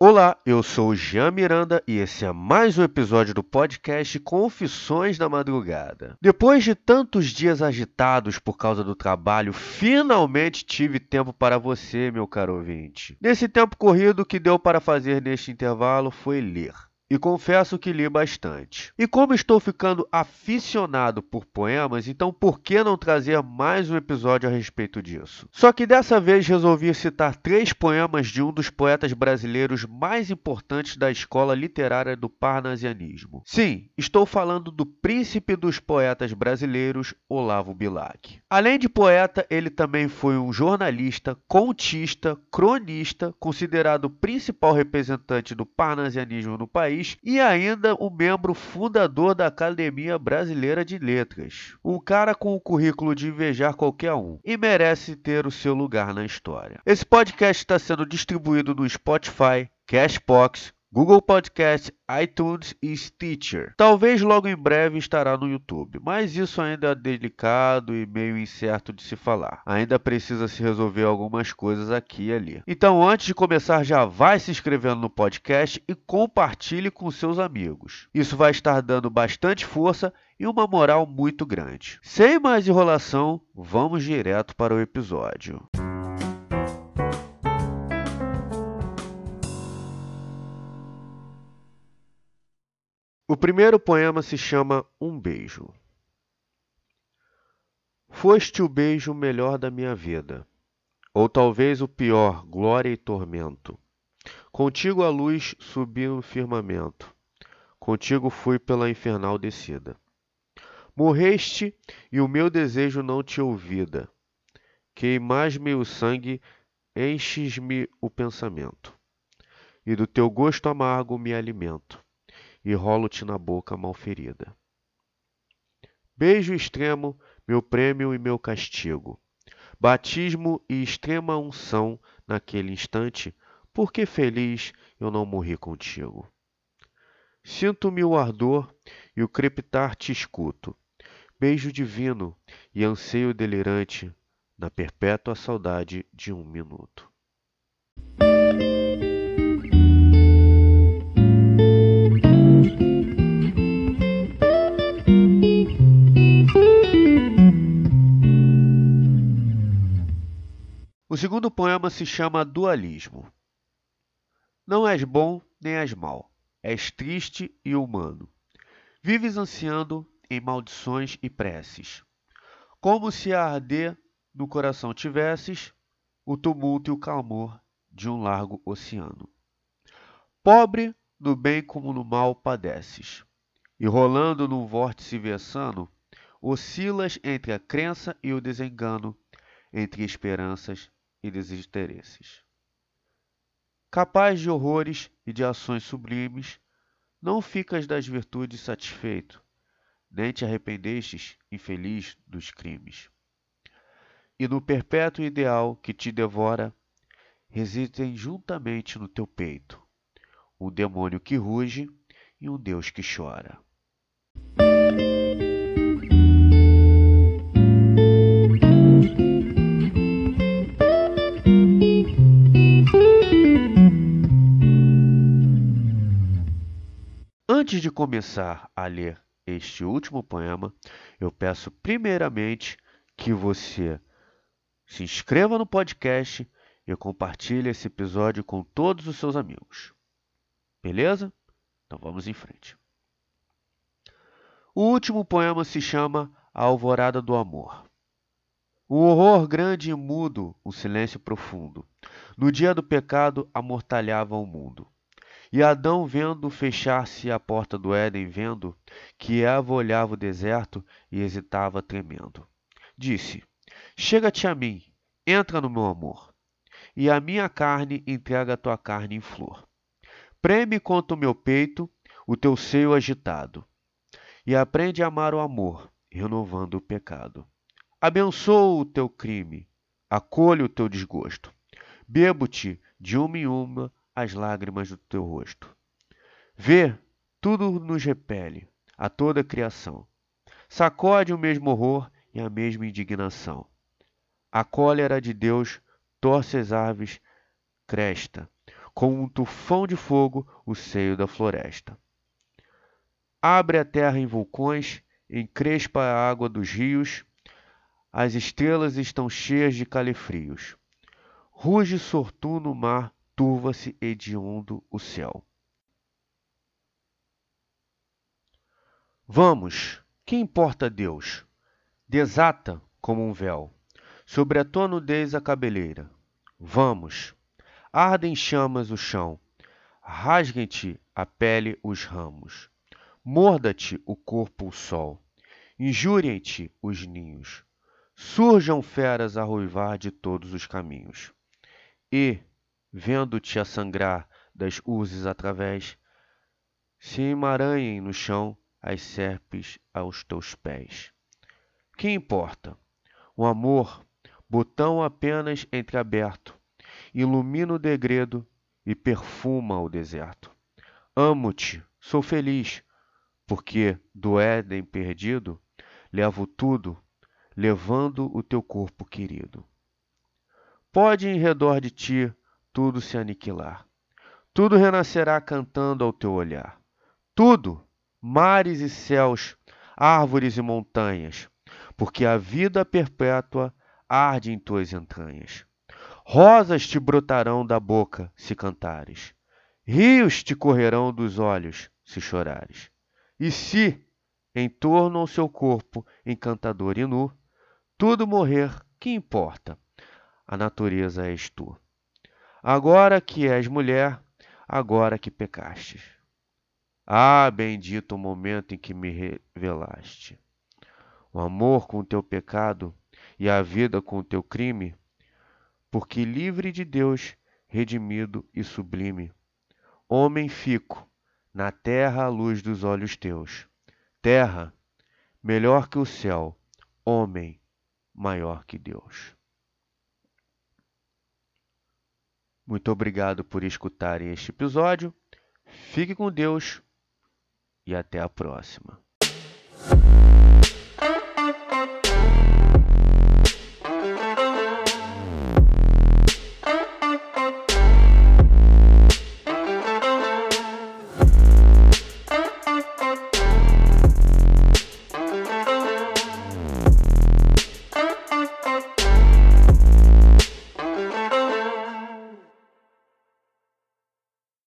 Olá, eu sou o Jean Miranda e esse é mais um episódio do podcast Confissões da Madrugada. Depois de tantos dias agitados por causa do trabalho, finalmente tive tempo para você, meu caro ouvinte. Nesse tempo corrido, o que deu para fazer neste intervalo foi ler e confesso que li bastante. E como estou ficando aficionado por poemas, então por que não trazer mais um episódio a respeito disso? Só que dessa vez resolvi citar três poemas de um dos poetas brasileiros mais importantes da escola literária do parnasianismo. Sim, estou falando do príncipe dos poetas brasileiros, Olavo Bilac. Além de poeta, ele também foi um jornalista, contista, cronista, considerado o principal representante do parnasianismo no país país e ainda um membro fundador da Academia Brasileira de Letras. Um cara com o currículo de invejar qualquer um e merece ter o seu lugar na história. Esse podcast está sendo distribuído no Spotify, Cashbox, Google Podcast, iTunes e Stitcher. Talvez logo em breve estará no YouTube, mas isso ainda é delicado e meio incerto de se falar. Ainda precisa se resolver algumas coisas aqui e ali. Então, antes de começar, já vai se inscrevendo no podcast e compartilhe com seus amigos. Isso vai estar dando bastante força e uma moral muito grande. Sem mais enrolação, vamos direto para o episódio. O primeiro poema se chama Um Beijo. Foste o beijo melhor da minha vida, ou talvez o pior, glória e tormento. Contigo a luz subi no firmamento, contigo fui pela infernal descida. Morreste e o meu desejo não te ouvida. Queimas-me o sangue, enches-me o pensamento, e do teu gosto amargo me alimento e rolo-te na boca malferida. Beijo extremo, meu prêmio e meu castigo. Batismo e extrema unção naquele instante, porque feliz eu não morri contigo. Sinto-me o ardor e o crepitar te escuto. Beijo divino e anseio delirante na perpétua saudade de um minuto. O segundo poema se chama Dualismo. Não és bom nem és mal, és triste e humano. Vives ansiando em maldições e preces. Como se a arder no coração tivesses o tumulto e o clamor de um largo oceano. Pobre, no bem como no mal padeces, e rolando num vórtice vessano, oscilas entre a crença e o desengano, entre esperanças e desinteresses. Capaz de horrores e de ações sublimes, não ficas das virtudes satisfeito, nem te arrependestes, infeliz, dos crimes. E no perpétuo ideal que te devora, residem juntamente no teu peito um demônio que ruge e um Deus que chora. Antes de começar a ler este último poema, eu peço primeiramente que você se inscreva no podcast e compartilhe esse episódio com todos os seus amigos. Beleza? Então vamos em frente. O último poema se chama A Alvorada do Amor. O horror grande e mudo, o silêncio profundo. No dia do pecado amortalhava o mundo. E Adão, vendo fechar-se a porta do Éden, vendo que Eva olhava o deserto e hesitava tremendo, disse: Chega-te a mim, entra no meu amor, e a minha carne entrega a tua carne em flor. Preme contra o meu peito o teu seio agitado, e aprende a amar o amor, renovando o pecado. Abençoo o teu crime, acolho o teu desgosto. Bebo-te de uma em uma as lágrimas do teu rosto. Vê, tudo nos repele, a toda a criação. Sacode o mesmo horror e a mesma indignação. A cólera de Deus torce as aves, cresta, com um tufão de fogo o seio da floresta. Abre a terra em vulcões, encrespa a água dos rios, as estrelas estão cheias de calefrios. Ruge sortuno o mar, turva-se hediondo o céu. Vamos, que importa Deus? Desata como um véu sobre a tua nudez a cabeleira. Vamos, ardem chamas o chão, rasguem-te a pele os ramos, morda-te o corpo o sol, injuriem-te os ninhos, surjam feras a ruivar de todos os caminhos. E, vendo-te a sangrar das urzes através, se emaranhem no chão as serpes aos teus pés. Que importa? O amor, botão apenas entreaberto, ilumina o degredo e perfuma o deserto. Amo-te, sou feliz, porque do Éden perdido levo tudo, levando o teu corpo querido. Pode em redor de ti tudo se aniquilar, tudo renascerá cantando ao teu olhar. Tudo, mares e céus, árvores e montanhas, porque a vida perpétua arde em tuas entranhas. Rosas te brotarão da boca se cantares, rios te correrão dos olhos se chorares. E se, em torno ao seu corpo encantador e nu, tudo morrer, que importa? A natureza és tu. Agora que és mulher, agora que pecastes. Ah, bendito o momento em que me revelaste. O amor com o teu pecado e a vida com o teu crime, porque livre de Deus, redimido e sublime, homem fico, na terra a luz dos olhos teus. Terra, melhor que o céu, homem, maior que Deus. Muito obrigado por escutarem este episódio. Fique com Deus e até a próxima.